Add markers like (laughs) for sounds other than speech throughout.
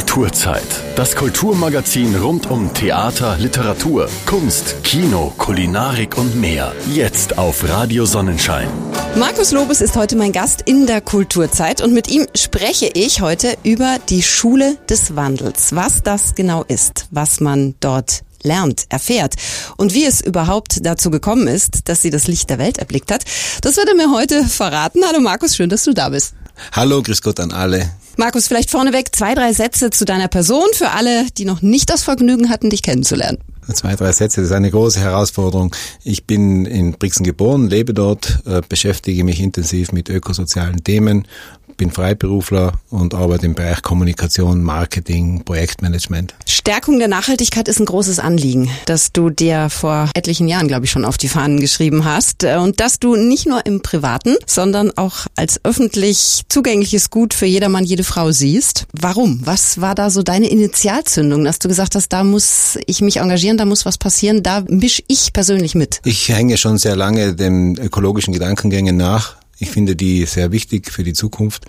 Kulturzeit. Das Kulturmagazin rund um Theater, Literatur, Kunst, Kino, Kulinarik und mehr. Jetzt auf Radio Sonnenschein. Markus Lobes ist heute mein Gast in der Kulturzeit und mit ihm spreche ich heute über die Schule des Wandels. Was das genau ist, was man dort lernt, erfährt und wie es überhaupt dazu gekommen ist, dass sie das Licht der Welt erblickt hat, das wird er mir heute verraten. Hallo Markus, schön, dass du da bist. Hallo, grüß Gott an alle. Markus, vielleicht vorneweg zwei, drei Sätze zu deiner Person für alle, die noch nicht das Vergnügen hatten, dich kennenzulernen. Zwei, drei Sätze, das ist eine große Herausforderung. Ich bin in Brixen geboren, lebe dort, äh, beschäftige mich intensiv mit ökosozialen Themen bin Freiberufler und arbeite im Bereich Kommunikation, Marketing, Projektmanagement. Stärkung der Nachhaltigkeit ist ein großes Anliegen, das du dir vor etlichen Jahren, glaube ich, schon auf die Fahnen geschrieben hast und dass du nicht nur im Privaten, sondern auch als öffentlich zugängliches Gut für jedermann, jede Frau siehst. Warum? Was war da so deine Initialzündung, dass du gesagt hast, da muss ich mich engagieren, da muss was passieren, da misch ich persönlich mit? Ich hänge schon sehr lange den ökologischen Gedankengängen nach ich finde die sehr wichtig für die Zukunft,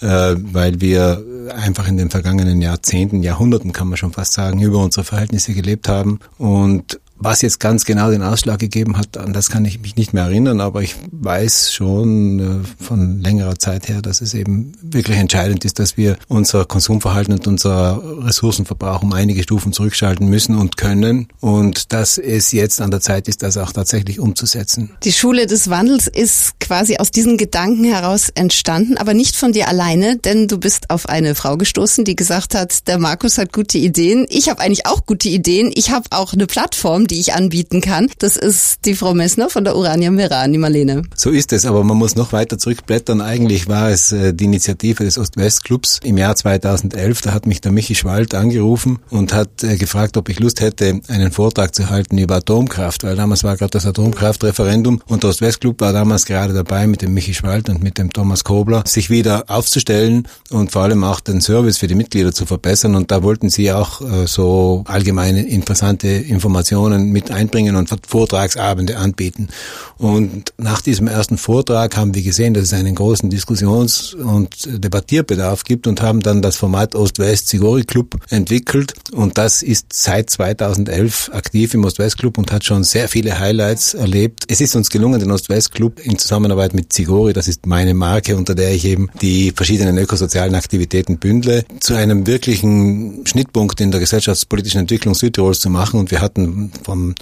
äh, weil wir einfach in den vergangenen Jahrzehnten, Jahrhunderten kann man schon fast sagen, über unsere Verhältnisse gelebt haben. Und was jetzt ganz genau den Ausschlag gegeben hat, an das kann ich mich nicht mehr erinnern, aber ich weiß schon äh, von längerer Zeit her, dass es eben wirklich entscheidend ist, dass wir unser Konsumverhalten und unser Ressourcenverbrauch um einige Stufen zurückschalten müssen und können und dass es jetzt an der Zeit ist, das auch tatsächlich umzusetzen. Die Schule des Wandels ist quasi aus diesen Gedanken heraus entstanden, aber nicht von dir alleine, denn du bist auf eine Frau gestoßen, die gesagt hat, der Markus hat gute Ideen, ich habe eigentlich auch gute Ideen, ich habe auch eine Plattform, die ich anbieten kann. Das ist die Frau Messner von der Urania Meran, die Marlene. So ist es, aber man muss noch weiter zurückblättern. Eigentlich war es äh, die Initiative des Ost-West-Clubs im Jahr 2011. Da hat mich der Michi Schwald angerufen und hat äh, gefragt, ob ich Lust hätte, einen Vortrag zu halten über Atomkraft, weil damals war gerade das Atomkraftreferendum und der Ost-West-Club war damals gerade dabei mit dem Michi Schwald und mit dem Thomas Kobler, sich wieder aufzustellen und vor allem auch den Service für die Mitglieder zu verbessern. Und da wollten sie auch äh, so allgemeine interessante Informationen Informationen mit einbringen und Vortragsabende anbieten. Und nach diesem ersten Vortrag haben wir gesehen, dass es einen großen Diskussions- und Debattierbedarf gibt und haben dann das Format Ost-West Sigori Club entwickelt. Und das ist seit 2011 aktiv im Ost-West Club und hat schon sehr viele Highlights erlebt. Es ist uns gelungen, den Ost-West Club in Zusammenarbeit mit Sigori, das ist meine Marke, unter der ich eben die verschiedenen ökosozialen Aktivitäten bündle, zu einem wirklichen Schnittpunkt in der gesellschaftspolitischen Entwicklung Südtirols zu machen. Und wir hatten vom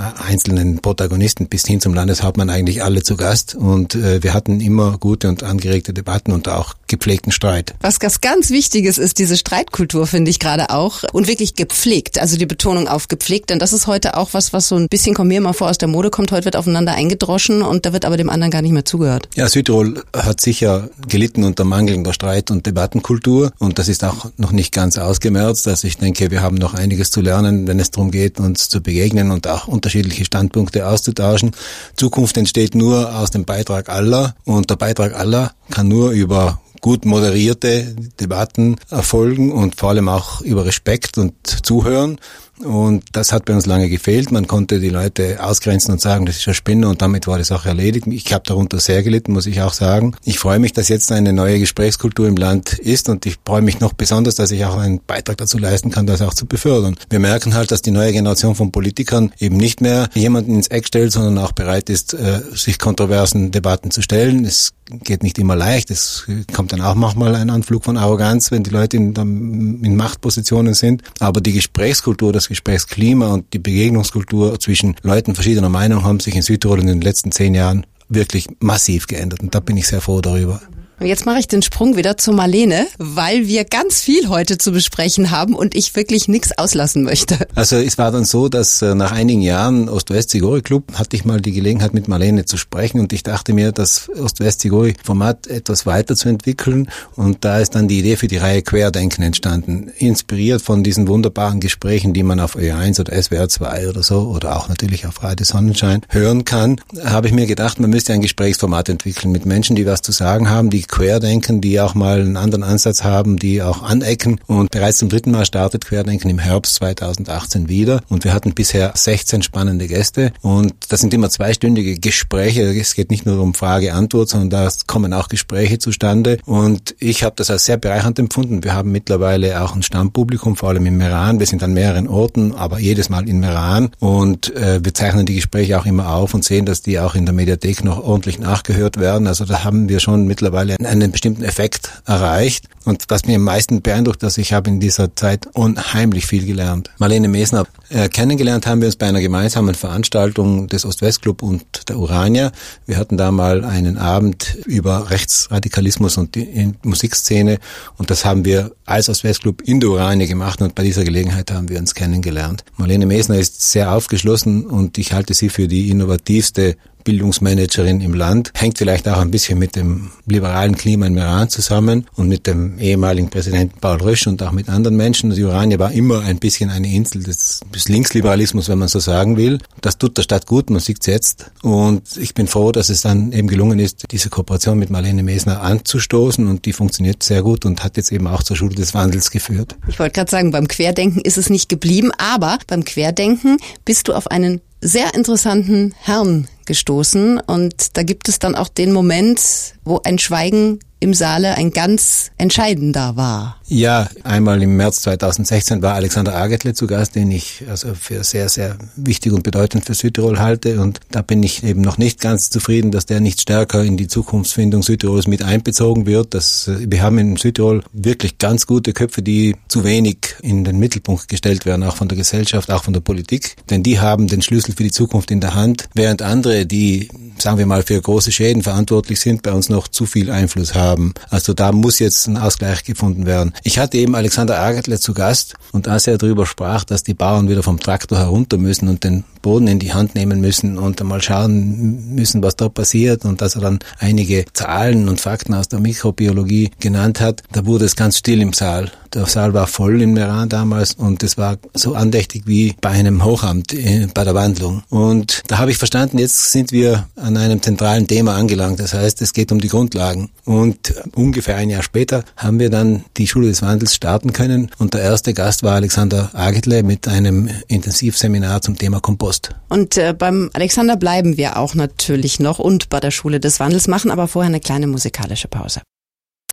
einzelnen Protagonisten bis hin zum Landeshauptmann eigentlich alle zu Gast und äh, wir hatten immer gute und angeregte Debatten und auch gepflegten Streit. Was ganz, ganz Wichtiges ist diese Streitkultur, finde ich gerade auch und wirklich gepflegt, also die Betonung auf gepflegt, denn das ist heute auch was, was so ein bisschen, kommt mir mal vor, aus der Mode kommt, heute wird aufeinander eingedroschen und da wird aber dem anderen gar nicht mehr zugehört. Ja, Südtirol hat sicher gelitten unter mangelnder Streit- und Debattenkultur und das ist auch noch nicht ganz ausgemerzt, also ich denke, wir haben noch einiges zu lernen, wenn es darum geht, uns zu begegnen und auch unter unterschiedliche Standpunkte auszutauschen. Zukunft entsteht nur aus dem Beitrag aller und der Beitrag aller kann nur über gut moderierte Debatten erfolgen und vor allem auch über Respekt und Zuhören. Und das hat bei uns lange gefehlt. Man konnte die Leute ausgrenzen und sagen, das ist ein Spinner und damit war die Sache erledigt. Ich habe darunter sehr gelitten, muss ich auch sagen. Ich freue mich, dass jetzt eine neue Gesprächskultur im Land ist und ich freue mich noch besonders, dass ich auch einen Beitrag dazu leisten kann, das auch zu befördern. Wir merken halt, dass die neue Generation von Politikern eben nicht mehr jemanden ins Eck stellt, sondern auch bereit ist, äh, sich kontroversen Debatten zu stellen. Es geht nicht immer leicht. Es kommt dann auch manchmal ein Anflug von Arroganz, wenn die Leute in, in Machtpositionen sind. Aber die Gesprächskultur, das Gesprächsklima und die Begegnungskultur zwischen Leuten verschiedener Meinung haben sich in Südtirol in den letzten zehn Jahren wirklich massiv geändert. Und da bin ich sehr froh darüber. Und jetzt mache ich den Sprung wieder zu Marlene, weil wir ganz viel heute zu besprechen haben und ich wirklich nichts auslassen möchte. Also es war dann so, dass äh, nach einigen Jahren Ost-West-Sigori Club hatte ich mal die Gelegenheit mit Marlene zu sprechen und ich dachte mir, das Ost-West-Sigori Format etwas weiterzuentwickeln und da ist dann die Idee für die Reihe Querdenken entstanden. Inspiriert von diesen wunderbaren Gesprächen, die man auf Ö1 oder SWR 2 oder so oder auch natürlich auf Radio Sonnenschein hören kann, habe ich mir gedacht, man müsste ein Gesprächsformat entwickeln mit Menschen, die was zu sagen haben, die Querdenken, die auch mal einen anderen Ansatz haben, die auch anecken. Und bereits zum dritten Mal startet Querdenken im Herbst 2018 wieder. Und wir hatten bisher 16 spannende Gäste. Und das sind immer zweistündige Gespräche. Es geht nicht nur um Frage-Antwort, sondern da kommen auch Gespräche zustande. Und ich habe das als sehr bereichernd empfunden. Wir haben mittlerweile auch ein Stammpublikum, vor allem in Meran. Wir sind an mehreren Orten, aber jedes Mal in Meran. Und äh, wir zeichnen die Gespräche auch immer auf und sehen, dass die auch in der Mediathek noch ordentlich nachgehört werden. Also da haben wir schon mittlerweile einen bestimmten Effekt erreicht. Und was mir am meisten beeindruckt, dass ich habe in dieser Zeit unheimlich viel gelernt. Marlene Mesner äh, kennengelernt haben wir uns bei einer gemeinsamen Veranstaltung des Ost-West-Club und der Urania. Wir hatten da mal einen Abend über Rechtsradikalismus und die Musikszene und das haben wir als Ost-West-Club in der Urania gemacht und bei dieser Gelegenheit haben wir uns kennengelernt. Marlene Mesner ist sehr aufgeschlossen und ich halte sie für die innovativste Bildungsmanagerin im Land. Hängt vielleicht auch ein bisschen mit dem liberalen Klima in Iran zusammen und mit dem ehemaligen Präsidenten Paul Rösch und auch mit anderen Menschen. Die Urania war immer ein bisschen eine Insel des, des Linksliberalismus, wenn man so sagen will. Das tut der Stadt gut, man sieht es jetzt. Und ich bin froh, dass es dann eben gelungen ist, diese Kooperation mit Marlene Mesner anzustoßen und die funktioniert sehr gut und hat jetzt eben auch zur Schule des Wandels geführt. Ich wollte gerade sagen, beim Querdenken ist es nicht geblieben, aber beim Querdenken bist du auf einen sehr interessanten Herrn gestoßen. Und da gibt es dann auch den Moment, wo ein Schweigen im Saale ein ganz entscheidender war. Ja, einmal im März 2016 war Alexander Agetle zu Gast, den ich also für sehr, sehr wichtig und bedeutend für Südtirol halte. Und da bin ich eben noch nicht ganz zufrieden, dass der nicht stärker in die Zukunftsfindung Südtirols mit einbezogen wird. Das, äh, wir haben in Südtirol wirklich ganz gute Köpfe, die zu wenig in den Mittelpunkt gestellt werden, auch von der Gesellschaft, auch von der Politik. Denn die haben den Schlüssel für die Zukunft in der Hand, während andere, die, sagen wir mal, für große Schäden verantwortlich sind, bei uns noch zu viel Einfluss haben. Also da muss jetzt ein Ausgleich gefunden werden. Ich hatte eben Alexander Agertle zu Gast und als er darüber sprach, dass die Bauern wieder vom Traktor herunter müssen und den Boden in die Hand nehmen müssen und einmal schauen müssen, was da passiert und dass er dann einige Zahlen und Fakten aus der Mikrobiologie genannt hat, da wurde es ganz still im Saal. Der Saal war voll in Meran damals und es war so andächtig wie bei einem Hochamt äh, bei der Wandlung. Und da habe ich verstanden, jetzt sind wir an einem zentralen Thema angelangt. Das heißt, es geht um die Grundlagen. Und ungefähr ein Jahr später haben wir dann die Schule des Wandels starten können und der erste Gast war Alexander Agetle mit einem Intensivseminar zum Thema Kompost. Und äh, beim Alexander bleiben wir auch natürlich noch und bei der Schule des Wandels machen aber vorher eine kleine musikalische Pause.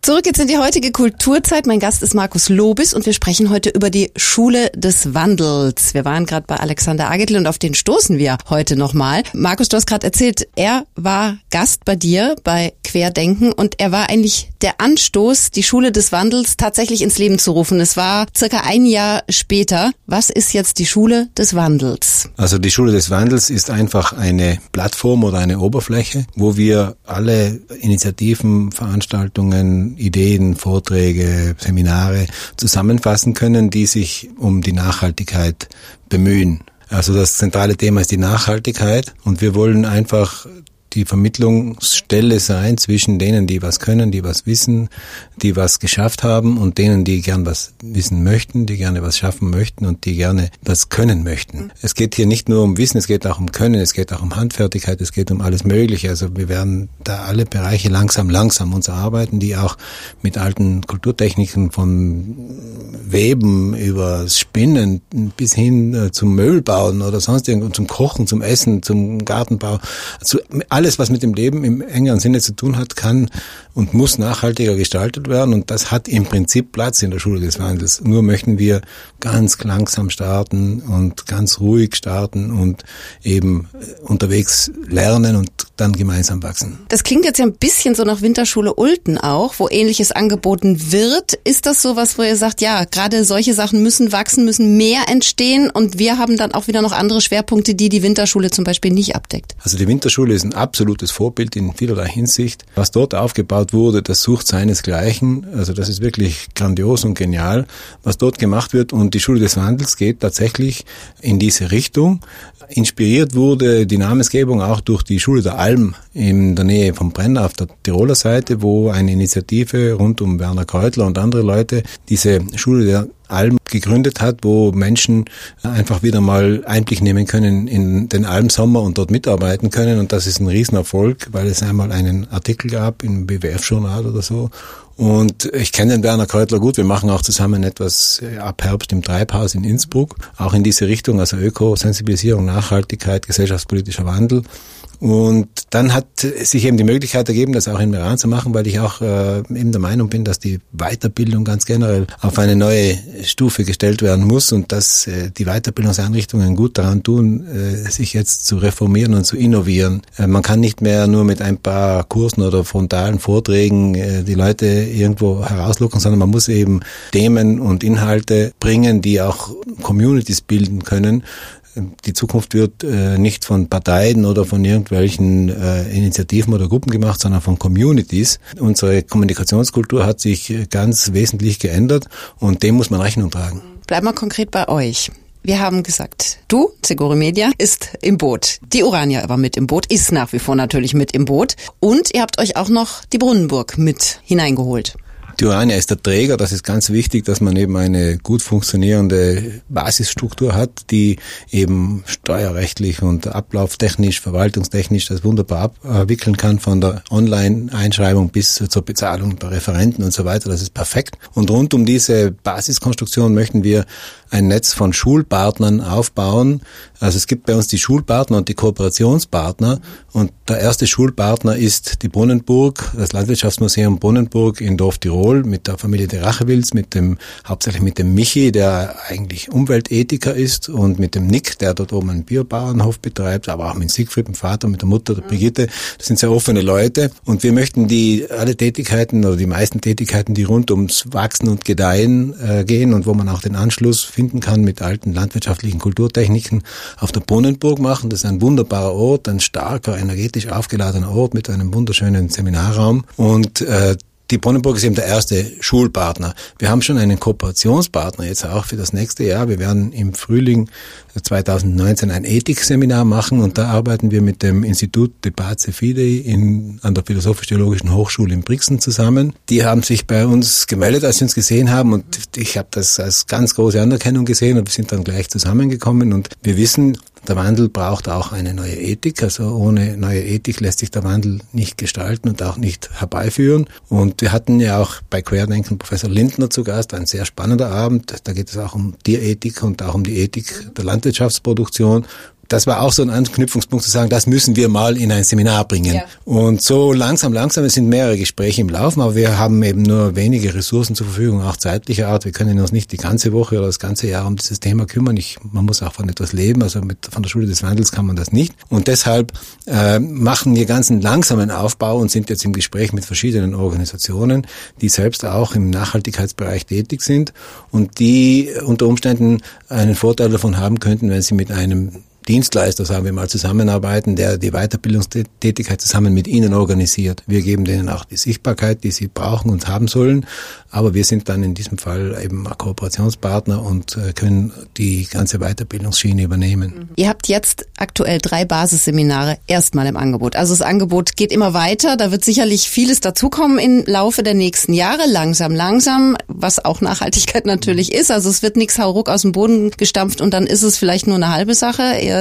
Zurück jetzt in die heutige Kulturzeit. Mein Gast ist Markus Lobis und wir sprechen heute über die Schule des Wandels. Wir waren gerade bei Alexander Agetl und auf den stoßen wir heute nochmal. Markus, du hast gerade erzählt, er war Gast bei dir bei Querdenken und er war eigentlich der Anstoß, die Schule des Wandels tatsächlich ins Leben zu rufen. Es war circa ein Jahr später. Was ist jetzt die Schule des Wandels? Also die Schule des Wandels ist einfach eine Plattform oder eine Oberfläche, wo wir alle Initiativen, Veranstaltungen, Ideen, Vorträge, Seminare zusammenfassen können, die sich um die Nachhaltigkeit bemühen. Also das zentrale Thema ist die Nachhaltigkeit und wir wollen einfach die Vermittlungsstelle sein zwischen denen, die was können, die was wissen, die was geschafft haben und denen, die gern was wissen möchten, die gerne was schaffen möchten und die gerne was können möchten. Es geht hier nicht nur um Wissen, es geht auch um Können, es geht auch um Handfertigkeit, es geht um alles Mögliche. Also wir werden da alle Bereiche langsam, langsam uns erarbeiten, die auch mit alten Kulturtechniken von Weben über Spinnen bis hin äh, zum Möbelbauen oder sonst irgendwas, zum Kochen, zum Essen, zum Gartenbau, zu alles, was mit dem Leben im engeren Sinne zu tun hat, kann und muss nachhaltiger gestaltet werden. Und das hat im Prinzip Platz in der Schule des Wandels. Nur möchten wir ganz langsam starten und ganz ruhig starten und eben äh, unterwegs lernen und dann gemeinsam wachsen. Das klingt jetzt ja ein bisschen so nach Winterschule Ulten auch, wo ähnliches angeboten wird. Ist das so was, wo ihr sagt, ja, gerade solche Sachen müssen wachsen, müssen mehr entstehen und wir haben dann auch wieder noch andere Schwerpunkte, die die Winterschule zum Beispiel nicht abdeckt? Also die Winterschule ist ein absolutes Vorbild in vielerlei Hinsicht. Was dort aufgebaut wurde, das sucht seinesgleichen. Also das ist wirklich grandios und genial, was dort gemacht wird. Und die Schule des Wandels geht tatsächlich in diese Richtung. Inspiriert wurde die Namensgebung auch durch die Schule der Alm in der Nähe vom Brenner auf der Tiroler Seite, wo eine Initiative rund um Werner Kreutler und andere Leute diese Schule der Alm gegründet hat, wo Menschen einfach wieder mal Einblick nehmen können in den Almsommer und dort mitarbeiten können. Und das ist ein Riesenerfolg, weil es einmal einen Artikel gab im BWF-Journal oder so und ich kenne den Werner Kreutler gut. Wir machen auch zusammen etwas äh, ab Herbst im Treibhaus in Innsbruck, auch in diese Richtung, also Ökosensibilisierung, Nachhaltigkeit, gesellschaftspolitischer Wandel. Und dann hat sich eben die Möglichkeit ergeben, das auch in Meran zu machen, weil ich auch äh, eben der Meinung bin, dass die Weiterbildung ganz generell auf eine neue Stufe gestellt werden muss und dass äh, die Weiterbildungseinrichtungen gut daran tun, äh, sich jetzt zu reformieren und zu innovieren. Äh, man kann nicht mehr nur mit ein paar Kursen oder frontalen Vorträgen äh, die Leute irgendwo herauslocken, sondern man muss eben Themen und Inhalte bringen, die auch Communities bilden können die Zukunft wird äh, nicht von Parteien oder von irgendwelchen äh, Initiativen oder Gruppen gemacht, sondern von Communities. Unsere Kommunikationskultur hat sich ganz wesentlich geändert und dem muss man Rechnung tragen. Bleib mal konkret bei euch. Wir haben gesagt, du, Segore Media, ist im Boot. Die Urania war mit im Boot, ist nach wie vor natürlich mit im Boot. Und ihr habt euch auch noch die Brunnenburg mit hineingeholt. Die Urania ist der Träger, das ist ganz wichtig, dass man eben eine gut funktionierende Basisstruktur hat, die eben steuerrechtlich und ablauftechnisch, verwaltungstechnisch das wunderbar abwickeln kann, von der Online-Einschreibung bis zur Bezahlung der Referenten und so weiter. Das ist perfekt. Und rund um diese Basiskonstruktion möchten wir ein Netz von Schulpartnern aufbauen. Also es gibt bei uns die Schulpartner und die Kooperationspartner. Und der erste Schulpartner ist die Brunnenburg, das Landwirtschaftsmuseum Brunnenburg in Dorf Tirol mit der Familie de Rachewils, mit dem, hauptsächlich mit dem Michi, der eigentlich Umweltethiker ist und mit dem Nick, der dort oben einen Biobauernhof betreibt, aber auch mit Siegfried, dem Vater, mit der Mutter, der Brigitte. Das sind sehr offene Leute. Und wir möchten die, alle Tätigkeiten oder die meisten Tätigkeiten, die rund ums Wachsen und Gedeihen äh, gehen und wo man auch den Anschluss finden kann mit alten landwirtschaftlichen Kulturtechniken auf der Brunnenburg machen. Das ist ein wunderbarer Ort, ein starker, energetisch aufgeladener Ort mit einem wunderschönen Seminarraum. Und äh, die Brunnenburg ist eben der erste Schulpartner. Wir haben schon einen Kooperationspartner jetzt auch für das nächste Jahr. Wir werden im Frühling 2019 ein Ethikseminar machen und da arbeiten wir mit dem Institut de Pace Fidei in, an der Philosophisch-Theologischen Hochschule in Brixen zusammen. Die haben sich bei uns gemeldet, als sie uns gesehen haben und ich habe das als ganz große Anerkennung gesehen und wir sind dann gleich zusammengekommen und wir wissen, der Wandel braucht auch eine neue Ethik. Also ohne neue Ethik lässt sich der Wandel nicht gestalten und auch nicht herbeiführen. Und wir hatten ja auch bei Querdenken Professor Lindner zu Gast, ein sehr spannender Abend. Da geht es auch um Tierethik und auch um die Ethik der Landwirtschaftsproduktion das war auch so ein Anknüpfungspunkt zu sagen, das müssen wir mal in ein Seminar bringen. Ja. Und so langsam, langsam, es sind mehrere Gespräche im Laufen, aber wir haben eben nur wenige Ressourcen zur Verfügung, auch zeitlicher Art. Wir können uns nicht die ganze Woche oder das ganze Jahr um dieses Thema kümmern. Ich, man muss auch von etwas leben, also mit, von der Schule des Wandels kann man das nicht. Und deshalb äh, machen wir ganz einen langsamen Aufbau und sind jetzt im Gespräch mit verschiedenen Organisationen, die selbst auch im Nachhaltigkeitsbereich tätig sind und die unter Umständen einen Vorteil davon haben könnten, wenn sie mit einem Dienstleister, sagen wir mal, zusammenarbeiten, der die Weiterbildungstätigkeit zusammen mit Ihnen organisiert. Wir geben denen auch die Sichtbarkeit, die sie brauchen und haben sollen. Aber wir sind dann in diesem Fall eben Kooperationspartner und äh, können die ganze Weiterbildungsschiene übernehmen. Mhm. Ihr habt jetzt aktuell drei Basisseminare erstmal im Angebot. Also das Angebot geht immer weiter. Da wird sicherlich vieles dazukommen im Laufe der nächsten Jahre, langsam, langsam, was auch Nachhaltigkeit (laughs) natürlich ist. Also es wird nichts hauruck aus dem Boden gestampft und dann ist es vielleicht nur eine halbe Sache. Ihr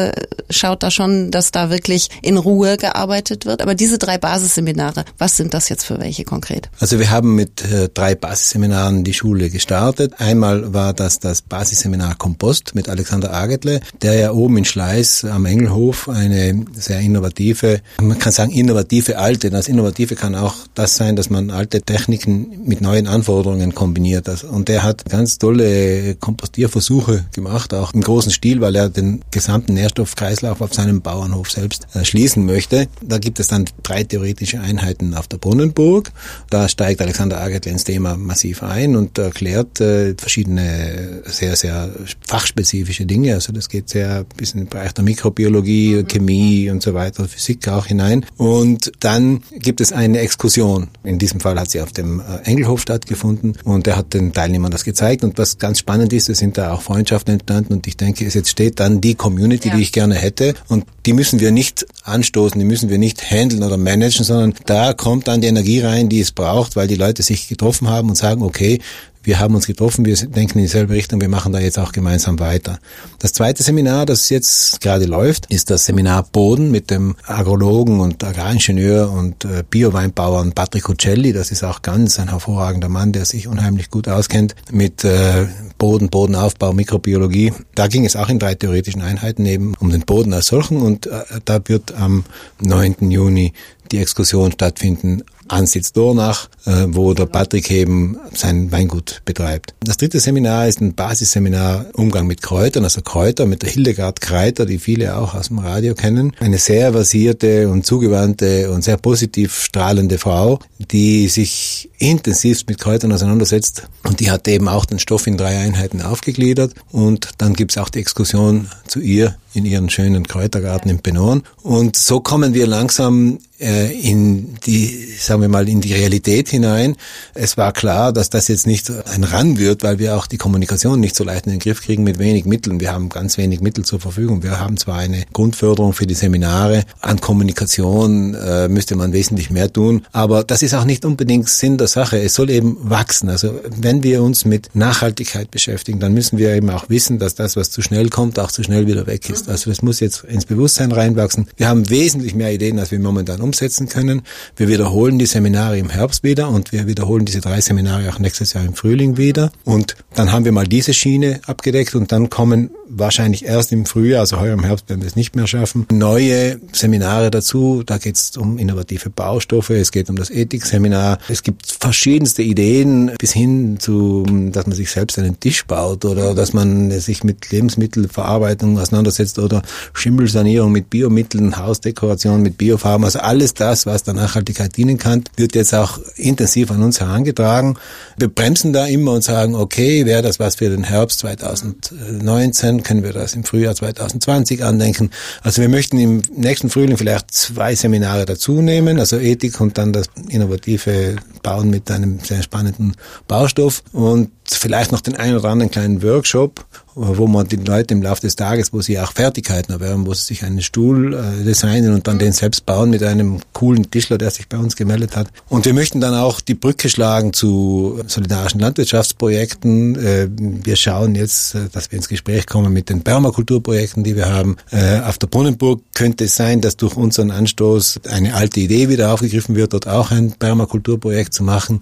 schaut da schon, dass da wirklich in Ruhe gearbeitet wird. Aber diese drei Basisseminare, was sind das jetzt für welche konkret? Also wir haben mit äh, drei Basisseminaren die Schule gestartet. Einmal war das das Basisseminar Kompost mit Alexander Agetle, der ja oben in Schleiß am Engelhof eine sehr innovative, man kann sagen innovative alte, das Innovative kann auch das sein, dass man alte Techniken mit neuen Anforderungen kombiniert. Und der hat ganz tolle Kompostierversuche gemacht, auch im großen Stil, weil er den gesamten Nährstoffkreislauf auf seinem Bauernhof selbst äh, schließen möchte. Da gibt es dann drei theoretische Einheiten auf der Brunnenburg. Da steigt Alexander Agetle ins Thema massiv ein und erklärt äh, verschiedene sehr, sehr fachspezifische Dinge. Also das geht sehr bis in den Bereich der Mikrobiologie, mhm. Chemie und so weiter, Physik auch hinein. Und dann gibt es eine Exkursion. In diesem Fall hat sie auf dem äh, Engelhof stattgefunden und er hat den Teilnehmern das gezeigt. Und was ganz spannend ist, es sind da auch Freundschaften entstanden und ich denke, es jetzt steht dann die Community, ja. die ich gerne hätte. Und die müssen wir nicht anstoßen, die müssen wir nicht handeln oder managen, sondern da kommt dann die Energie rein, die es braucht, weil die Leute sich getroffen haben und sagen, okay, wir haben uns getroffen, wir denken in dieselbe Richtung, wir machen da jetzt auch gemeinsam weiter. Das zweite Seminar, das jetzt gerade läuft, ist das Seminar Boden mit dem Agrologen und Agraringenieur und äh, Bioweinbauern Patrick Uccelli. Das ist auch ganz ein hervorragender Mann, der sich unheimlich gut auskennt mit äh, Boden, Bodenaufbau, Mikrobiologie. Da ging es auch in drei theoretischen Einheiten eben um den Boden als solchen und äh, da wird am 9. Juni die Exkursion stattfinden Ansitz Dornach, äh, wo der Patrick eben sein Weingut betreibt. Das dritte Seminar ist ein Basisseminar Umgang mit Kräutern, also Kräuter mit der Hildegard Kreiter, die viele auch aus dem Radio kennen. Eine sehr versierte und zugewandte und sehr positiv strahlende Frau, die sich intensiv mit Kräutern auseinandersetzt und die hat eben auch den Stoff in drei Einheiten aufgegliedert und dann gibt's auch die Exkursion zu ihr in ihren schönen Kräutergarten in Benorn und so kommen wir langsam äh, in die, sagen wir mal, in die Realität hinein. Es war klar, dass das jetzt nicht ein Run wird, weil wir auch die Kommunikation nicht so leicht in den Griff kriegen mit wenig Mitteln. Wir haben ganz wenig Mittel zur Verfügung. Wir haben zwar eine Grundförderung für die Seminare, an Kommunikation äh, müsste man wesentlich mehr tun, aber das ist auch nicht unbedingt Sinn der Sache. Es soll eben wachsen. Also wenn wir uns mit Nachhaltigkeit beschäftigen, dann müssen wir eben auch wissen, dass das, was zu schnell kommt, auch zu schnell wieder weg ist. Also das muss jetzt ins Bewusstsein reinwachsen. Wir haben wesentlich mehr Ideen, als wir momentan umsetzen können. Wir wiederholen die Seminare im Herbst wieder und wir wiederholen diese drei Seminare auch nächstes Jahr im Frühling wieder. Und dann haben wir mal diese Schiene abgedeckt und dann kommen wahrscheinlich erst im Frühjahr, also heuer im Herbst werden wir es nicht mehr schaffen, neue Seminare dazu. Da geht es um innovative Baustoffe, es geht um das Ethikseminar. Es gibt verschiedenste Ideen bis hin zu, dass man sich selbst einen Tisch baut oder dass man sich mit Lebensmittelverarbeitung auseinandersetzt oder Schimmelsanierung mit Biomitteln, Hausdekoration mit Biofarben. Also alles das, was der Nachhaltigkeit dienen kann, wird jetzt auch intensiv an uns herangetragen. Wir bremsen da immer und sagen, okay, wäre das was für den Herbst 2019, können wir das im Frühjahr 2020 andenken. Also wir möchten im nächsten Frühling vielleicht zwei Seminare dazu nehmen, also Ethik und dann das innovative Bauen mit einem sehr spannenden Baustoff und vielleicht noch den einen oder anderen kleinen Workshop wo man die Leute im Laufe des Tages, wo sie auch Fertigkeiten erwerben, wo sie sich einen Stuhl äh, designen und dann den selbst bauen mit einem coolen Tischler, der sich bei uns gemeldet hat. Und wir möchten dann auch die Brücke schlagen zu solidarischen Landwirtschaftsprojekten. Äh, wir schauen jetzt, äh, dass wir ins Gespräch kommen mit den Permakulturprojekten, die wir haben. Äh, auf der Brunnenburg könnte es sein, dass durch unseren Anstoß eine alte Idee wieder aufgegriffen wird, dort auch ein Permakulturprojekt zu machen.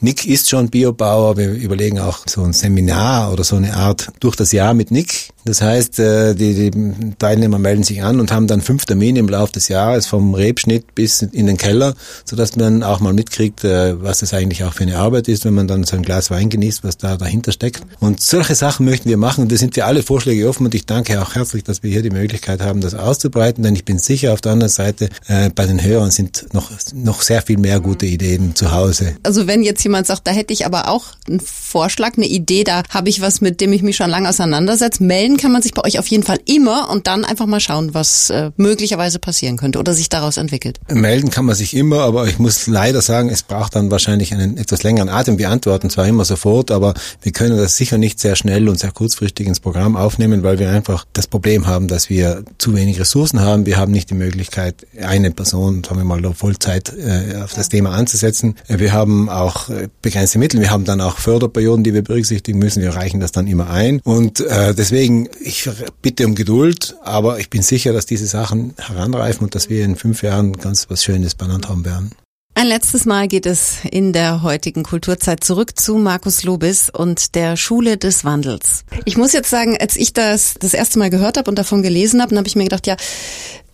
Nick ist schon Biobauer. Wir überlegen auch so ein Seminar oder so eine Art durch das Jahr mit Nick. Das heißt, äh, die, die Teilnehmer melden sich an und haben dann fünf Termine im Laufe des Jahres vom Rebschnitt bis in den Keller, sodass man auch mal mitkriegt, äh, was das eigentlich auch für eine Arbeit ist, wenn man dann so ein Glas Wein genießt, was da dahinter steckt. Und solche Sachen möchten wir machen da sind für alle Vorschläge offen und ich danke auch herzlich, dass wir hier die Möglichkeit haben, das auszubreiten, denn ich bin sicher, auf der anderen Seite äh, bei den Hörern sind noch, noch sehr viel mehr gute Ideen zu Hause. Also wenn jetzt jemand sagt, da hätte ich aber auch einen Vorschlag, eine Idee, da habe ich was, mit dem ich mich schon lange auseinander auseinandersetzt. Melden kann man sich bei euch auf jeden Fall immer und dann einfach mal schauen, was äh, möglicherweise passieren könnte oder sich daraus entwickelt. Melden kann man sich immer, aber ich muss leider sagen, es braucht dann wahrscheinlich einen etwas längeren Atem. Wir antworten zwar immer sofort, aber wir können das sicher nicht sehr schnell und sehr kurzfristig ins Programm aufnehmen, weil wir einfach das Problem haben, dass wir zu wenig Ressourcen haben. Wir haben nicht die Möglichkeit, eine Person, sagen wir mal, Vollzeit äh, auf das Thema anzusetzen. Wir haben auch äh, begrenzte Mittel. Wir haben dann auch Förderperioden, die wir berücksichtigen müssen. Wir reichen das dann immer ein. Und äh, deswegen, ich bitte um Geduld, aber ich bin sicher, dass diese Sachen heranreifen und dass wir in fünf Jahren ganz was Schönes beieinander haben werden. Ein letztes Mal geht es in der heutigen Kulturzeit zurück zu Markus Lobis und der Schule des Wandels. Ich muss jetzt sagen, als ich das das erste Mal gehört habe und davon gelesen habe, dann habe ich mir gedacht, ja,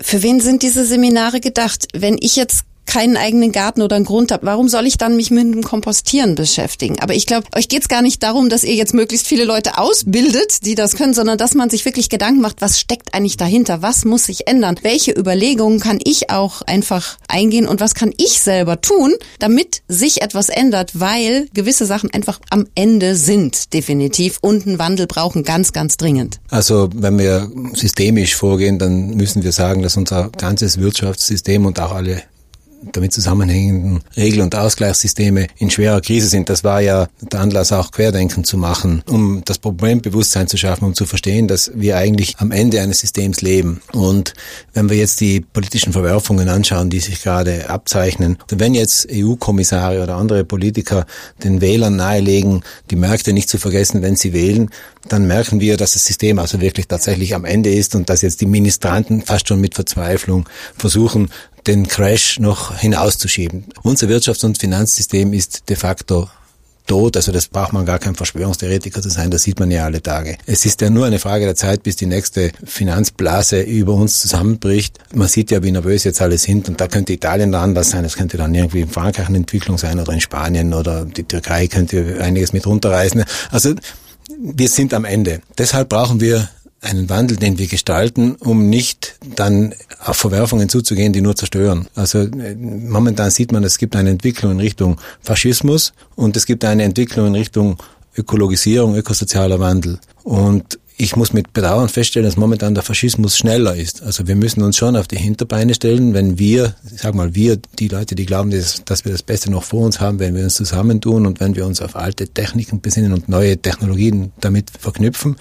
für wen sind diese Seminare gedacht? Wenn ich jetzt keinen eigenen Garten oder einen Grund habt, warum soll ich dann mich mit dem Kompostieren beschäftigen? Aber ich glaube, euch geht's gar nicht darum, dass ihr jetzt möglichst viele Leute ausbildet, die das können, sondern dass man sich wirklich Gedanken macht, was steckt eigentlich dahinter? Was muss sich ändern? Welche Überlegungen kann ich auch einfach eingehen und was kann ich selber tun, damit sich etwas ändert, weil gewisse Sachen einfach am Ende sind, definitiv, und einen Wandel brauchen ganz, ganz dringend. Also wenn wir systemisch vorgehen, dann müssen wir sagen, dass unser ganzes Wirtschaftssystem und auch alle damit zusammenhängenden Regel- und Ausgleichssysteme in schwerer Krise sind. Das war ja der Anlass auch Querdenken zu machen, um das Problembewusstsein zu schaffen, um zu verstehen, dass wir eigentlich am Ende eines Systems leben. Und wenn wir jetzt die politischen Verwerfungen anschauen, die sich gerade abzeichnen, wenn jetzt EU-Kommissare oder andere Politiker den Wählern nahelegen, die Märkte nicht zu vergessen, wenn sie wählen, dann merken wir, dass das System also wirklich tatsächlich am Ende ist und dass jetzt die Ministranten fast schon mit Verzweiflung versuchen, den Crash noch hinauszuschieben. Unser Wirtschafts- und Finanzsystem ist de facto tot. Also das braucht man gar kein Verschwörungstheoretiker zu sein, das sieht man ja alle Tage. Es ist ja nur eine Frage der Zeit, bis die nächste Finanzblase über uns zusammenbricht. Man sieht ja, wie nervös jetzt alle sind und da könnte Italien dran was sein, das könnte dann irgendwie in Frankreich eine Entwicklung sein oder in Spanien oder die Türkei könnte einiges mit runterreißen. Also wir sind am Ende. Deshalb brauchen wir einen Wandel, den wir gestalten, um nicht dann auf Verwerfungen zuzugehen, die nur zerstören. Also äh, momentan sieht man, es gibt eine Entwicklung in Richtung Faschismus und es gibt eine Entwicklung in Richtung Ökologisierung, ökosozialer Wandel. Und ich muss mit Bedauern feststellen, dass momentan der Faschismus schneller ist. Also wir müssen uns schon auf die Hinterbeine stellen, wenn wir, ich sag mal wir, die Leute, die glauben, dass, dass wir das Beste noch vor uns haben, wenn wir uns zusammentun und wenn wir uns auf alte Techniken besinnen und neue Technologien damit verknüpfen,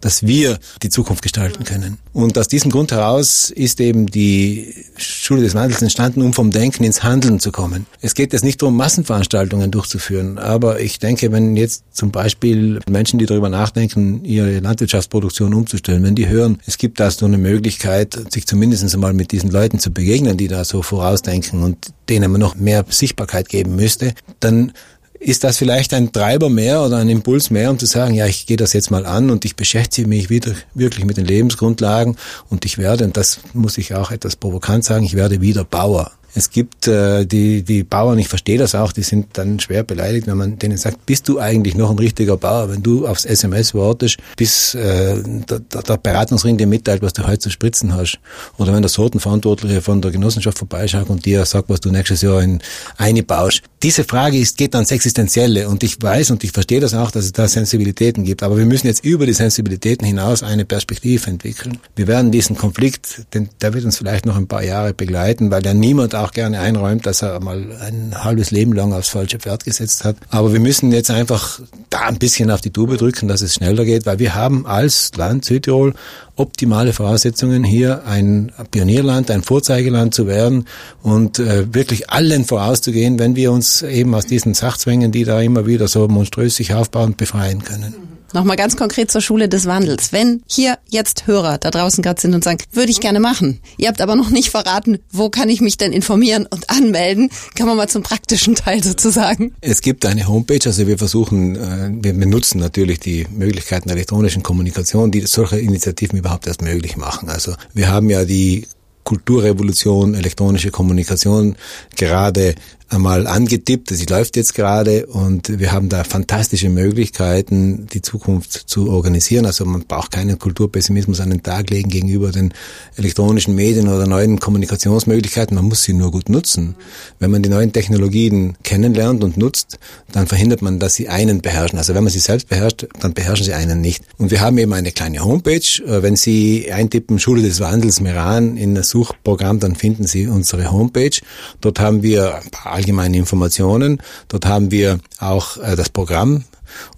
dass wir die Zukunft gestalten können. Und aus diesem Grund heraus ist eben die Schule des Wandels entstanden, um vom Denken ins Handeln zu kommen. Es geht jetzt nicht darum, Massenveranstaltungen durchzuführen, aber ich denke, wenn jetzt zum Beispiel Menschen, die darüber nachdenken, ihre Landwirtschaft Landwirtschaftsproduktion umzustellen. Wenn die hören, es gibt da so eine Möglichkeit, sich zumindest einmal mit diesen Leuten zu begegnen, die da so vorausdenken und denen man noch mehr Sichtbarkeit geben müsste, dann ist das vielleicht ein Treiber mehr oder ein Impuls mehr, um zu sagen, ja, ich gehe das jetzt mal an und ich beschäftige mich wieder wirklich mit den Lebensgrundlagen und ich werde, und das muss ich auch etwas provokant sagen, ich werde wieder Bauer. Es gibt äh, die, die Bauern, ich verstehe das auch, die sind dann schwer beleidigt, wenn man denen sagt, bist du eigentlich noch ein richtiger Bauer, wenn du aufs SMS wartest, bis äh, der, der Beratungsring dir mitteilt, was du heute zu spritzen hast. Oder wenn der Sortenverantwortliche von der Genossenschaft vorbeischaut und dir sagt, was du nächstes Jahr in eine baust. Diese Frage ist, geht ans Existenzielle und ich weiß und ich verstehe das auch, dass es da Sensibilitäten gibt, aber wir müssen jetzt über die Sensibilitäten hinaus eine Perspektive entwickeln. Wir werden diesen Konflikt, denn der wird uns vielleicht noch ein paar Jahre begleiten, weil der niemand auch gerne einräumt, dass er mal ein halbes Leben lang aufs falsche Pferd gesetzt hat. Aber wir müssen jetzt einfach da ein bisschen auf die Tube drücken, dass es schneller geht, weil wir haben als Land Südtirol optimale Voraussetzungen, hier ein Pionierland, ein Vorzeigeland zu werden und äh, wirklich allen vorauszugehen, wenn wir uns eben aus diesen Sachzwängen, die da immer wieder so monströs sich aufbauen, befreien können. Nochmal ganz konkret zur Schule des Wandels. Wenn hier jetzt Hörer da draußen gerade sind und sagen, würde ich gerne machen. Ihr habt aber noch nicht verraten, wo kann ich mich denn informieren und anmelden? Kann man mal zum praktischen Teil sozusagen. Es gibt eine Homepage, also wir versuchen, äh, wir benutzen natürlich die Möglichkeiten der elektronischen Kommunikation, die solche Initiativen überhaupt erst möglich machen. Also wir haben ja die Kulturrevolution, elektronische Kommunikation gerade einmal angetippt. Sie läuft jetzt gerade und wir haben da fantastische Möglichkeiten, die Zukunft zu organisieren. Also man braucht keinen Kulturpessimismus an den Tag legen gegenüber den elektronischen Medien oder neuen Kommunikationsmöglichkeiten. Man muss sie nur gut nutzen. Wenn man die neuen Technologien kennenlernt und nutzt, dann verhindert man, dass sie einen beherrschen. Also wenn man sie selbst beherrscht, dann beherrschen sie einen nicht. Und wir haben eben eine kleine Homepage. Wenn Sie eintippen Schule des Wandels Meran in das Suchprogramm, dann finden Sie unsere Homepage. Dort haben wir ein paar allgemeine Informationen. Dort haben wir auch äh, das Programm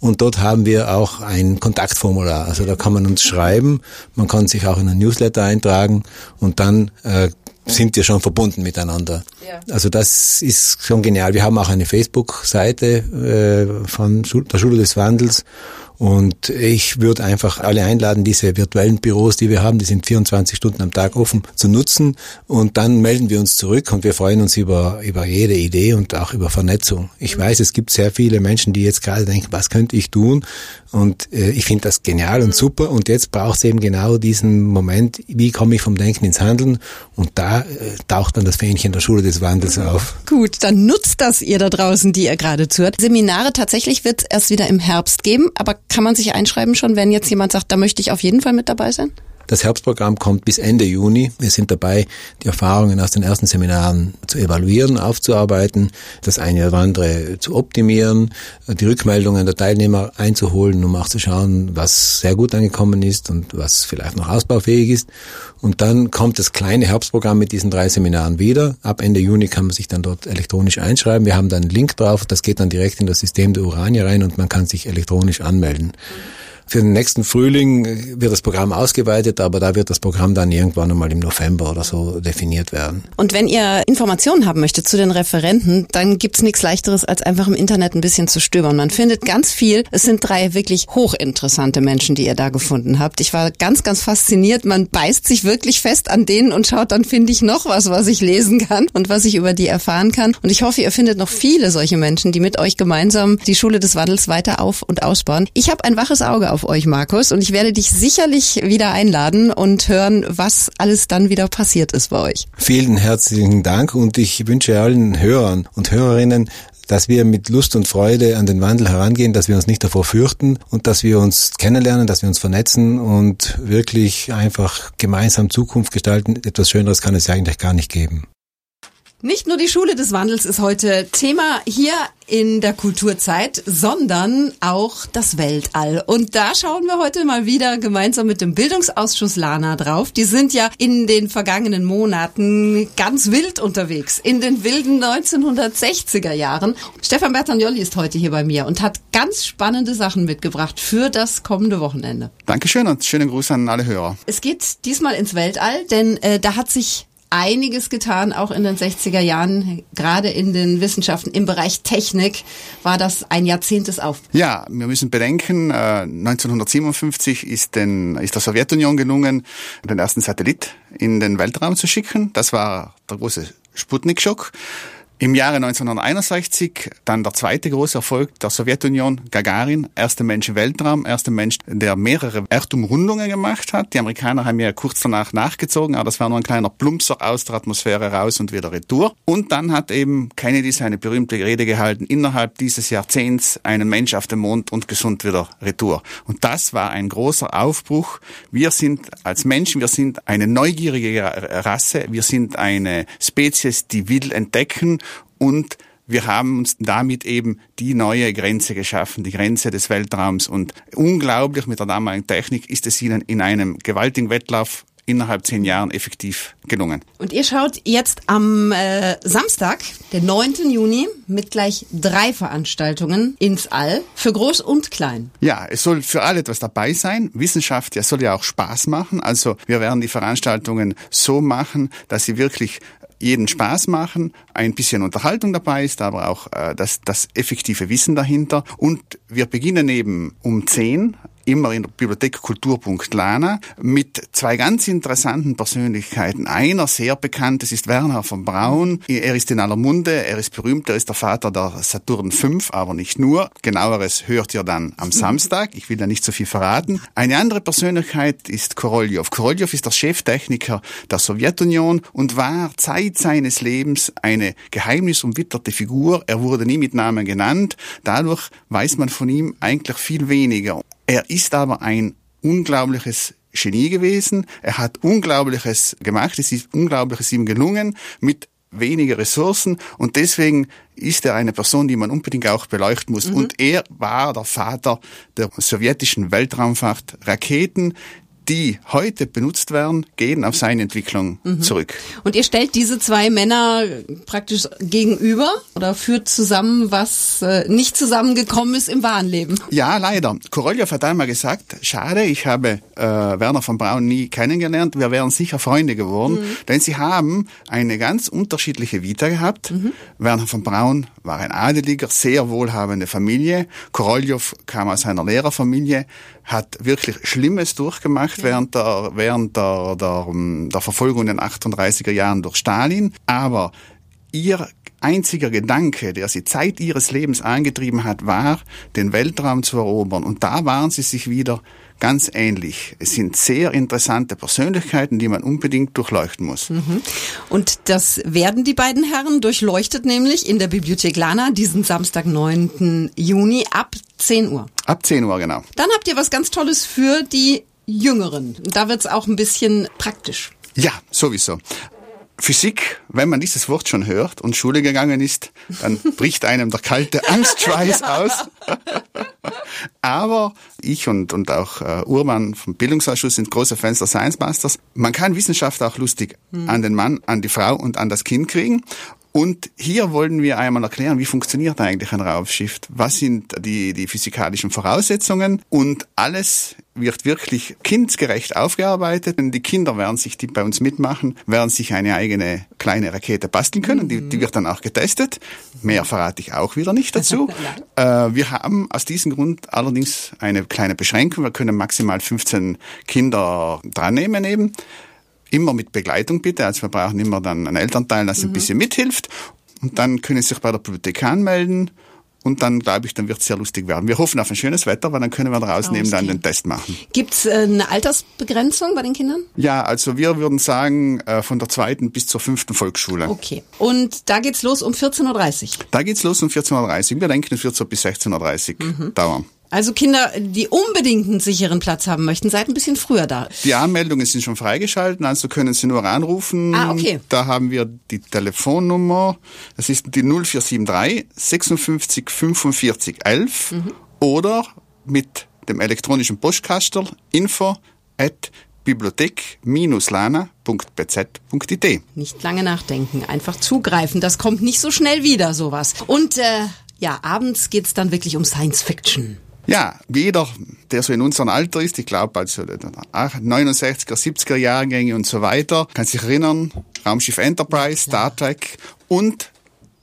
und dort haben wir auch ein Kontaktformular. Also da kann man uns schreiben, man kann sich auch in ein Newsletter eintragen und dann äh, sind wir schon verbunden miteinander. Ja. Also das ist schon genial. Wir haben auch eine Facebook-Seite äh, von der Schule des Wandels und ich würde einfach alle einladen, diese virtuellen Büros, die wir haben, die sind 24 Stunden am Tag offen, zu nutzen. Und dann melden wir uns zurück und wir freuen uns über, über jede Idee und auch über Vernetzung. Ich weiß, es gibt sehr viele Menschen, die jetzt gerade denken, was könnte ich tun? Und äh, ich finde das genial und super. Und jetzt braucht es eben genau diesen Moment, wie komme ich vom Denken ins Handeln? Und da äh, taucht dann das Fähnchen der Schule des Wandels auf. Gut, dann nutzt das ihr da draußen, die ihr gerade zuhört. Seminare tatsächlich wird es erst wieder im Herbst geben, aber kann man sich einschreiben schon, wenn jetzt jemand sagt, da möchte ich auf jeden Fall mit dabei sein? Das Herbstprogramm kommt bis Ende Juni. Wir sind dabei, die Erfahrungen aus den ersten Seminaren zu evaluieren, aufzuarbeiten, das eine oder andere zu optimieren, die Rückmeldungen der Teilnehmer einzuholen, um auch zu schauen, was sehr gut angekommen ist und was vielleicht noch ausbaufähig ist. Und dann kommt das kleine Herbstprogramm mit diesen drei Seminaren wieder. Ab Ende Juni kann man sich dann dort elektronisch einschreiben. Wir haben dann einen Link drauf, das geht dann direkt in das System der Urania rein und man kann sich elektronisch anmelden. Für den nächsten Frühling wird das Programm ausgeweitet, aber da wird das Programm dann irgendwann einmal im November oder so definiert werden. Und wenn ihr Informationen haben möchtet zu den Referenten, dann gibt's nichts leichteres, als einfach im Internet ein bisschen zu stöbern. Man findet ganz viel. Es sind drei wirklich hochinteressante Menschen, die ihr da gefunden habt. Ich war ganz, ganz fasziniert. Man beißt sich wirklich fest an denen und schaut, dann finde ich noch was, was ich lesen kann und was ich über die erfahren kann. Und ich hoffe, ihr findet noch viele solche Menschen, die mit euch gemeinsam die Schule des Wandels weiter auf- und ausbauen. Ich habe ein waches Auge auf euch, Markus, und ich werde dich sicherlich wieder einladen und hören, was alles dann wieder passiert ist bei euch. Vielen herzlichen Dank und ich wünsche allen Hörern und Hörerinnen, dass wir mit Lust und Freude an den Wandel herangehen, dass wir uns nicht davor fürchten und dass wir uns kennenlernen, dass wir uns vernetzen und wirklich einfach gemeinsam Zukunft gestalten. Etwas Schöneres kann es ja eigentlich gar nicht geben. Nicht nur die Schule des Wandels ist heute Thema hier in der Kulturzeit, sondern auch das Weltall. Und da schauen wir heute mal wieder gemeinsam mit dem Bildungsausschuss Lana drauf. Die sind ja in den vergangenen Monaten ganz wild unterwegs, in den wilden 1960er Jahren. Stefan Bertagnolli ist heute hier bei mir und hat ganz spannende Sachen mitgebracht für das kommende Wochenende. Dankeschön und schönen Gruß an alle Hörer. Es geht diesmal ins Weltall, denn äh, da hat sich einiges getan, auch in den 60er Jahren, gerade in den Wissenschaften. Im Bereich Technik war das ein Jahrzehnt des Auf. Ja, wir müssen bedenken, 1957 ist, den, ist der Sowjetunion gelungen, den ersten Satellit in den Weltraum zu schicken. Das war der große Sputnik-Schock. Im Jahre 1961 dann der zweite große Erfolg der Sowjetunion, Gagarin, erster Mensch im Weltraum, erster Mensch, der mehrere Erdumrundungen gemacht hat. Die Amerikaner haben ja kurz danach nachgezogen, aber das war nur ein kleiner Plumpser aus der Atmosphäre raus und wieder retour. Und dann hat eben Kennedy seine berühmte Rede gehalten, innerhalb dieses Jahrzehnts einen Mensch auf dem Mond und gesund wieder retour. Und das war ein großer Aufbruch. Wir sind als Menschen, wir sind eine neugierige Rasse, wir sind eine Spezies, die will entdecken und wir haben uns damit eben die neue Grenze geschaffen, die Grenze des Weltraums. Und unglaublich mit der damaligen Technik ist es ihnen in einem gewaltigen Wettlauf innerhalb zehn Jahren effektiv gelungen. Und ihr schaut jetzt am äh, Samstag, den 9. Juni, mit gleich drei Veranstaltungen ins All, für groß und klein. Ja, es soll für alle etwas dabei sein. Wissenschaft ja, soll ja auch Spaß machen. Also wir werden die Veranstaltungen so machen, dass sie wirklich jeden Spaß machen, ein bisschen Unterhaltung dabei ist, aber auch äh, das, das effektive Wissen dahinter. Und wir beginnen eben um 10 immer in der Bibliothek Kulturpunkt Lana mit zwei ganz interessanten Persönlichkeiten. Einer sehr bekannt, das ist Werner von Braun. Er ist in aller Munde, er ist berühmt, er ist der Vater der Saturn V, aber nicht nur. Genaueres hört ihr dann am Samstag. Ich will da nicht so viel verraten. Eine andere Persönlichkeit ist Korolev. Korolev ist der Cheftechniker der Sowjetunion und war Zeit seines Lebens eine geheimnisumwitterte Figur. Er wurde nie mit Namen genannt. Dadurch weiß man von ihm eigentlich viel weniger. Er ist aber ein unglaubliches Genie gewesen. Er hat Unglaubliches gemacht. Es ist Unglaubliches ihm gelungen mit weniger Ressourcen und deswegen ist er eine Person, die man unbedingt auch beleuchten muss. Mhm. Und er war der Vater der sowjetischen Weltraumfahrt. Raketen, die heute benutzt werden, gehen auf seine Entwicklung mhm. zurück. Und ihr stellt diese zwei Männer praktisch gegenüber oder führt zusammen, was äh, nicht zusammengekommen ist im wahren Leben? Ja, leider. Korolev hat einmal gesagt, schade, ich habe äh, Werner von Braun nie kennengelernt, wir wären sicher Freunde geworden, mhm. denn sie haben eine ganz unterschiedliche Vita gehabt. Mhm. Werner von Braun war ein Adeliger, sehr wohlhabende Familie. Korolev kam aus einer Lehrerfamilie, hat wirklich Schlimmes durchgemacht ja. während, der, während der, der, der Verfolgung in den 38er Jahren durch Stalin. Aber ihr einziger Gedanke, der sie Zeit ihres Lebens angetrieben hat, war, den Weltraum zu erobern. Und da waren sie sich wieder ganz ähnlich. Es sind sehr interessante Persönlichkeiten, die man unbedingt durchleuchten muss. Mhm. Und das werden die beiden Herren durchleuchtet, nämlich in der Bibliothek Lana diesen Samstag, 9. Juni ab 10 Uhr. Ab 10 Uhr, genau. Dann habt ihr was ganz Tolles für die Jüngeren. Da wird's auch ein bisschen praktisch. Ja, sowieso. Physik, wenn man dieses Wort schon hört und Schule gegangen ist, dann (laughs) bricht einem der kalte Angstschweiß aus. Aber ich und, und auch äh, Urban vom Bildungsausschuss sind große Fans der Science Masters. Man kann Wissenschaft auch lustig hm. an den Mann, an die Frau und an das Kind kriegen. Und hier wollen wir einmal erklären, wie funktioniert eigentlich ein Raumschiff? Was sind die, die physikalischen Voraussetzungen? Und alles wird wirklich kindgerecht aufgearbeitet. Und die Kinder werden sich, die bei uns mitmachen, werden sich eine eigene kleine Rakete basteln können. Die, die wird dann auch getestet. Mehr verrate ich auch wieder nicht dazu. (laughs) äh, wir haben aus diesem Grund allerdings eine kleine Beschränkung. Wir können maximal 15 Kinder dran nehmen eben. Immer mit Begleitung bitte. Also wir brauchen immer dann einen Elternteil, das mhm. ein bisschen mithilft. Und dann können Sie sich bei der Bibliothek anmelden. Und dann, glaube ich, dann wird es sehr lustig werden. Wir hoffen auf ein schönes Wetter, weil dann können wir draußen Rausgehen. eben dann den Test machen. Gibt's äh, eine Altersbegrenzung bei den Kindern? Ja, also wir würden sagen, äh, von der zweiten bis zur fünften Volksschule. Okay. Und da geht's los um 14.30 Uhr? Da geht's los um 14.30 Uhr. Wir denken, es wird so bis 16.30 Uhr mhm. dauern. Also Kinder, die unbedingt einen sicheren Platz haben möchten, seid ein bisschen früher da. Die Anmeldungen sind schon freigeschalten, also können Sie nur anrufen. Ah, okay. Da haben wir die Telefonnummer, das ist die 0473 56 45 11 mhm. oder mit dem elektronischen Postkastel info at bibliothek-lana.bz.it. Nicht lange nachdenken, einfach zugreifen. Das kommt nicht so schnell wieder, sowas. Und äh, ja, abends geht's dann wirklich um Science Fiction. Ja, jeder, der so in unserem Alter ist, ich glaube also 69er, 70er Jahrgänge und so weiter, kann sich erinnern, Raumschiff Enterprise, Star Trek und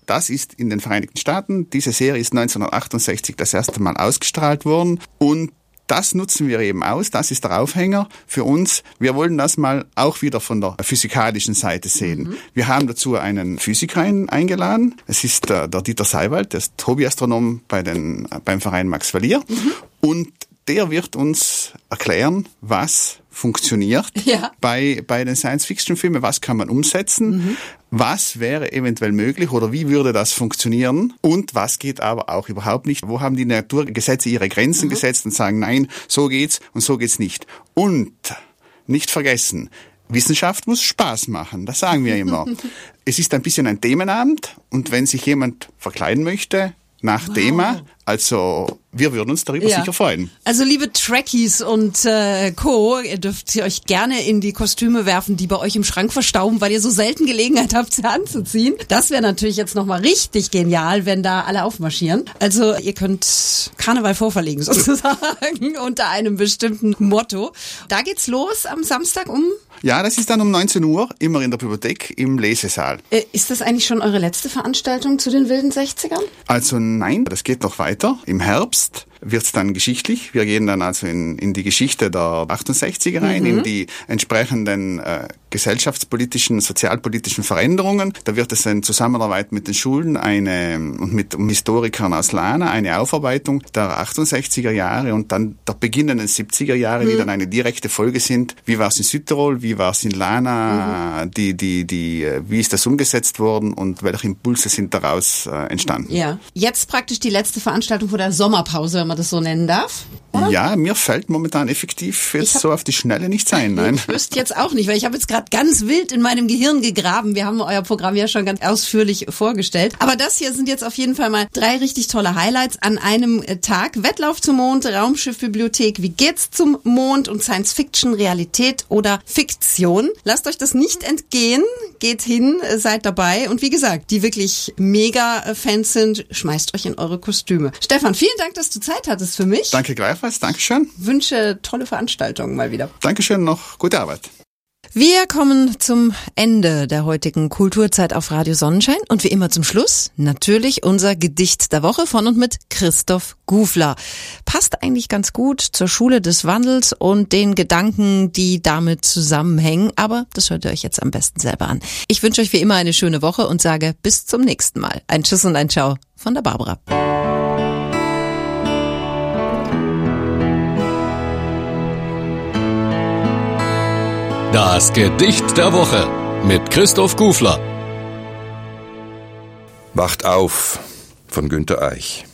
das ist in den Vereinigten Staaten. Diese Serie ist 1968 das erste Mal ausgestrahlt worden und das nutzen wir eben aus, das ist der Aufhänger für uns. Wir wollen das mal auch wieder von der physikalischen Seite sehen. Mhm. Wir haben dazu einen Physiker eingeladen. Es ist der, der Dieter Seiwald, der ist Hobbyastronom bei den, beim Verein Max Verlier. Mhm. Und der wird uns erklären, was funktioniert ja. bei, bei den Science-Fiction-Filmen, was kann man umsetzen, mhm. was wäre eventuell möglich oder wie würde das funktionieren und was geht aber auch überhaupt nicht. Wo haben die Naturgesetze ihre Grenzen mhm. gesetzt und sagen, nein, so geht's und so geht's nicht. Und nicht vergessen, Wissenschaft muss Spaß machen, das sagen wir immer. (laughs) es ist ein bisschen ein Themenabend und wenn sich jemand verkleiden möchte, nach wow. Thema. Also wir würden uns darüber ja. sicher freuen. Also liebe Trekkies und äh, Co., ihr dürft euch gerne in die Kostüme werfen, die bei euch im Schrank verstauben, weil ihr so selten Gelegenheit habt, sie anzuziehen. Das wäre natürlich jetzt nochmal richtig genial, wenn da alle aufmarschieren. Also ihr könnt Karneval vorverlegen (laughs) sozusagen unter einem bestimmten Motto. Da geht's los am Samstag um ja, das ist dann um 19 Uhr, immer in der Bibliothek im Lesesaal. Äh, ist das eigentlich schon eure letzte Veranstaltung zu den wilden 60ern? Also nein, das geht noch weiter. Im Herbst wird es dann geschichtlich. Wir gehen dann also in, in die Geschichte der 68er rein, mhm. in die entsprechenden äh, gesellschaftspolitischen, sozialpolitischen Veränderungen. Da wird es in Zusammenarbeit mit den Schulen eine und mit Historikern aus Lana eine Aufarbeitung der 68er Jahre und dann der beginnenden 70er Jahre, mhm. die dann eine direkte Folge sind. Wie war es in Südtirol? Wie war es in Lana? Mhm. Die, die, die, äh, wie ist das umgesetzt worden und welche Impulse sind daraus äh, entstanden? Ja. Jetzt praktisch die letzte Veranstaltung vor der Sommerpause, man das so nennen darf? Oder? Ja, mir fällt momentan effektiv jetzt so auf die Schnelle nichts ein. (laughs) Nein. Ich wüsste jetzt auch nicht, weil ich habe jetzt gerade ganz wild in meinem Gehirn gegraben. Wir haben euer Programm ja schon ganz ausführlich vorgestellt. Aber das hier sind jetzt auf jeden Fall mal drei richtig tolle Highlights an einem äh, Tag. Wettlauf zum Mond, Raumschiffbibliothek, wie geht's zum Mond und Science Fiction, Realität oder Fiktion. Lasst euch das nicht entgehen. Geht hin, äh, seid dabei. Und wie gesagt, die wirklich mega Fans sind, schmeißt euch in eure Kostüme. Stefan, vielen Dank, dass du Zeit hattest für mich. Danke gleichfalls. Dankeschön. Wünsche tolle Veranstaltungen mal wieder. Dankeschön, noch gute Arbeit. Wir kommen zum Ende der heutigen Kulturzeit auf Radio Sonnenschein und wie immer zum Schluss natürlich unser Gedicht der Woche von und mit Christoph Gufler. Passt eigentlich ganz gut zur Schule des Wandels und den Gedanken, die damit zusammenhängen, aber das hört ihr euch jetzt am besten selber an. Ich wünsche euch wie immer eine schöne Woche und sage bis zum nächsten Mal. Ein Tschüss und ein Ciao von der Barbara. Das Gedicht der Woche mit Christoph Gufler. Wacht auf von Günter Eich.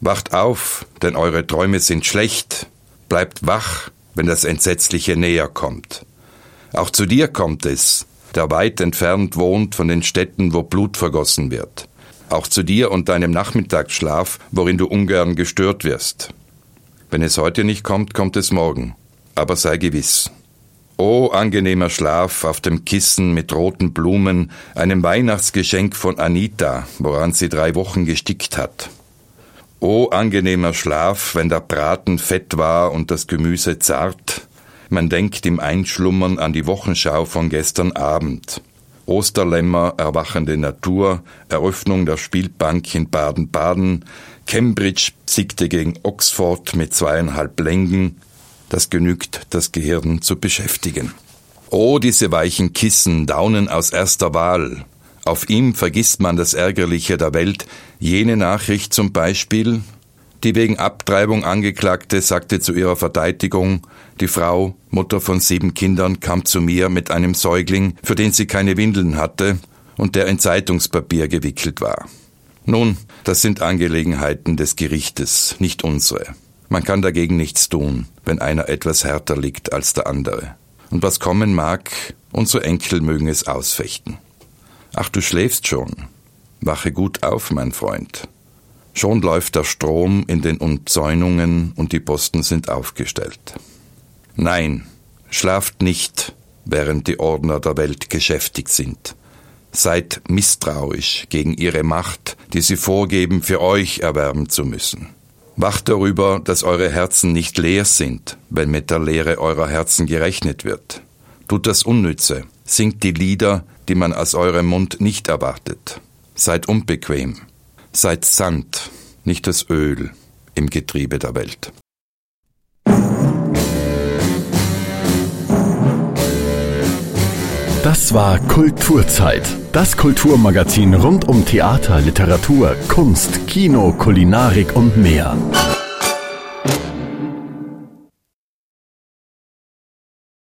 Wacht auf, denn eure Träume sind schlecht. Bleibt wach, wenn das Entsetzliche näher kommt. Auch zu dir kommt es, der weit entfernt wohnt von den Städten, wo Blut vergossen wird. Auch zu dir und deinem Nachmittagsschlaf, worin du ungern gestört wirst. Wenn es heute nicht kommt, kommt es morgen. Aber sei gewiss. O angenehmer Schlaf auf dem Kissen mit roten Blumen, einem Weihnachtsgeschenk von Anita, woran sie drei Wochen gestickt hat. O angenehmer Schlaf, wenn der Braten fett war und das Gemüse zart. Man denkt im Einschlummern an die Wochenschau von gestern Abend. Osterlämmer, erwachende Natur, Eröffnung der Spielbank in Baden-Baden, Cambridge siegte gegen Oxford mit zweieinhalb Längen. Das genügt, das Gehirn zu beschäftigen. Oh, diese weichen Kissen, Daunen aus erster Wahl, auf ihm vergisst man das Ärgerliche der Welt. Jene Nachricht zum Beispiel, die wegen Abtreibung Angeklagte sagte zu ihrer Verteidigung, die Frau, Mutter von sieben Kindern, kam zu mir mit einem Säugling, für den sie keine Windeln hatte und der in Zeitungspapier gewickelt war. Nun, das sind Angelegenheiten des Gerichtes, nicht unsere. Man kann dagegen nichts tun, wenn einer etwas härter liegt als der andere. Und was kommen mag, unsere Enkel mögen es ausfechten. Ach, du schläfst schon. Wache gut auf, mein Freund. Schon läuft der Strom in den Umzäunungen und die Posten sind aufgestellt. Nein, schlaft nicht, während die Ordner der Welt geschäftig sind. Seid misstrauisch gegen ihre Macht, die sie vorgeben, für euch erwerben zu müssen. Wacht darüber, dass eure Herzen nicht leer sind, wenn mit der Leere eurer Herzen gerechnet wird. Tut das Unnütze, singt die Lieder, die man aus eurem Mund nicht erwartet. Seid unbequem. Seid Sand, nicht das Öl im Getriebe der Welt. Das war Kulturzeit. Das Kulturmagazin rund um Theater, Literatur, Kunst, Kino, Kulinarik und mehr.